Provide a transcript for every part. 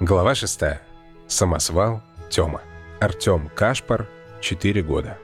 Глава 6. Самосвал Тёма. Артём Кашпар, 4 года.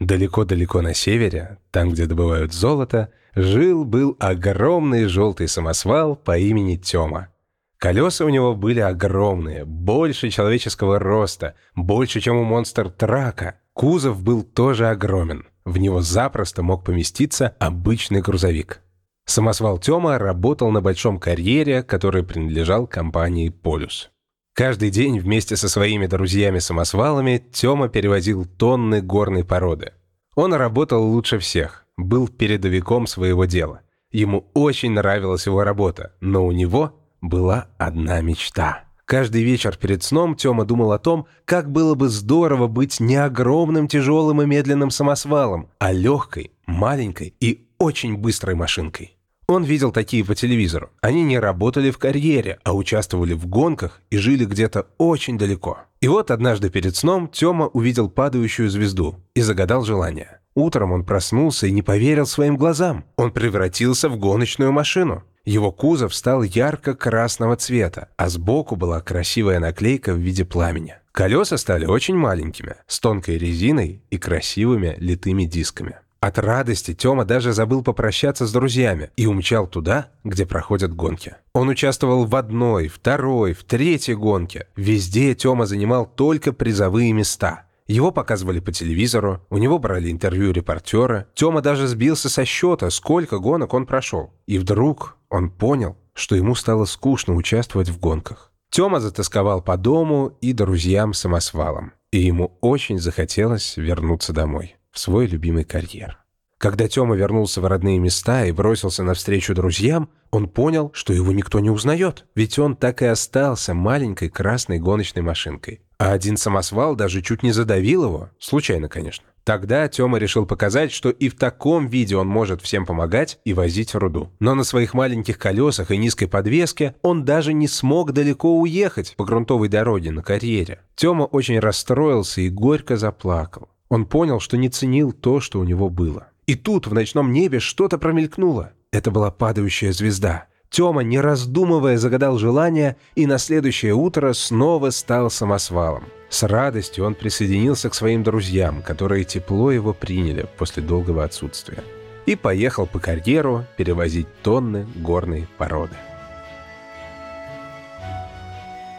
Далеко-далеко на севере, там, где добывают золото, жил-был огромный желтый самосвал по имени Тёма. Колеса у него были огромные, больше человеческого роста, больше, чем у монстр-трака. Кузов был тоже огромен. В него запросто мог поместиться обычный грузовик. Самосвал Тёма работал на большом карьере, который принадлежал компании «Полюс». Каждый день вместе со своими друзьями-самосвалами Тёма перевозил тонны горной породы. Он работал лучше всех, был передовиком своего дела. Ему очень нравилась его работа, но у него была одна мечта. Каждый вечер перед сном Тёма думал о том, как было бы здорово быть не огромным, тяжелым и медленным самосвалом, а легкой, маленькой и очень быстрой машинкой. Он видел такие по телевизору. Они не работали в карьере, а участвовали в гонках и жили где-то очень далеко. И вот однажды перед сном Тёма увидел падающую звезду и загадал желание. Утром он проснулся и не поверил своим глазам. Он превратился в гоночную машину. Его кузов стал ярко-красного цвета, а сбоку была красивая наклейка в виде пламени. Колеса стали очень маленькими, с тонкой резиной и красивыми литыми дисками. От радости Тёма даже забыл попрощаться с друзьями и умчал туда, где проходят гонки. Он участвовал в одной, второй, в третьей гонке. Везде Тёма занимал только призовые места. Его показывали по телевизору, у него брали интервью репортеры. Тёма даже сбился со счета, сколько гонок он прошел. И вдруг он понял, что ему стало скучно участвовать в гонках. Тёма затасковал по дому и друзьям-самосвалам. И ему очень захотелось вернуться домой в свой любимый карьер. Когда Тёма вернулся в родные места и бросился навстречу друзьям, он понял, что его никто не узнает, ведь он так и остался маленькой красной гоночной машинкой. А один самосвал даже чуть не задавил его, случайно, конечно. Тогда Тёма решил показать, что и в таком виде он может всем помогать и возить руду. Но на своих маленьких колесах и низкой подвеске он даже не смог далеко уехать по грунтовой дороге на карьере. Тёма очень расстроился и горько заплакал. Он понял, что не ценил то, что у него было. И тут в ночном небе что-то промелькнуло. Это была падающая звезда. Тёма, не раздумывая, загадал желание и на следующее утро снова стал самосвалом. С радостью он присоединился к своим друзьям, которые тепло его приняли после долгого отсутствия. И поехал по карьеру перевозить тонны горной породы.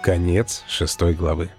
Конец шестой главы.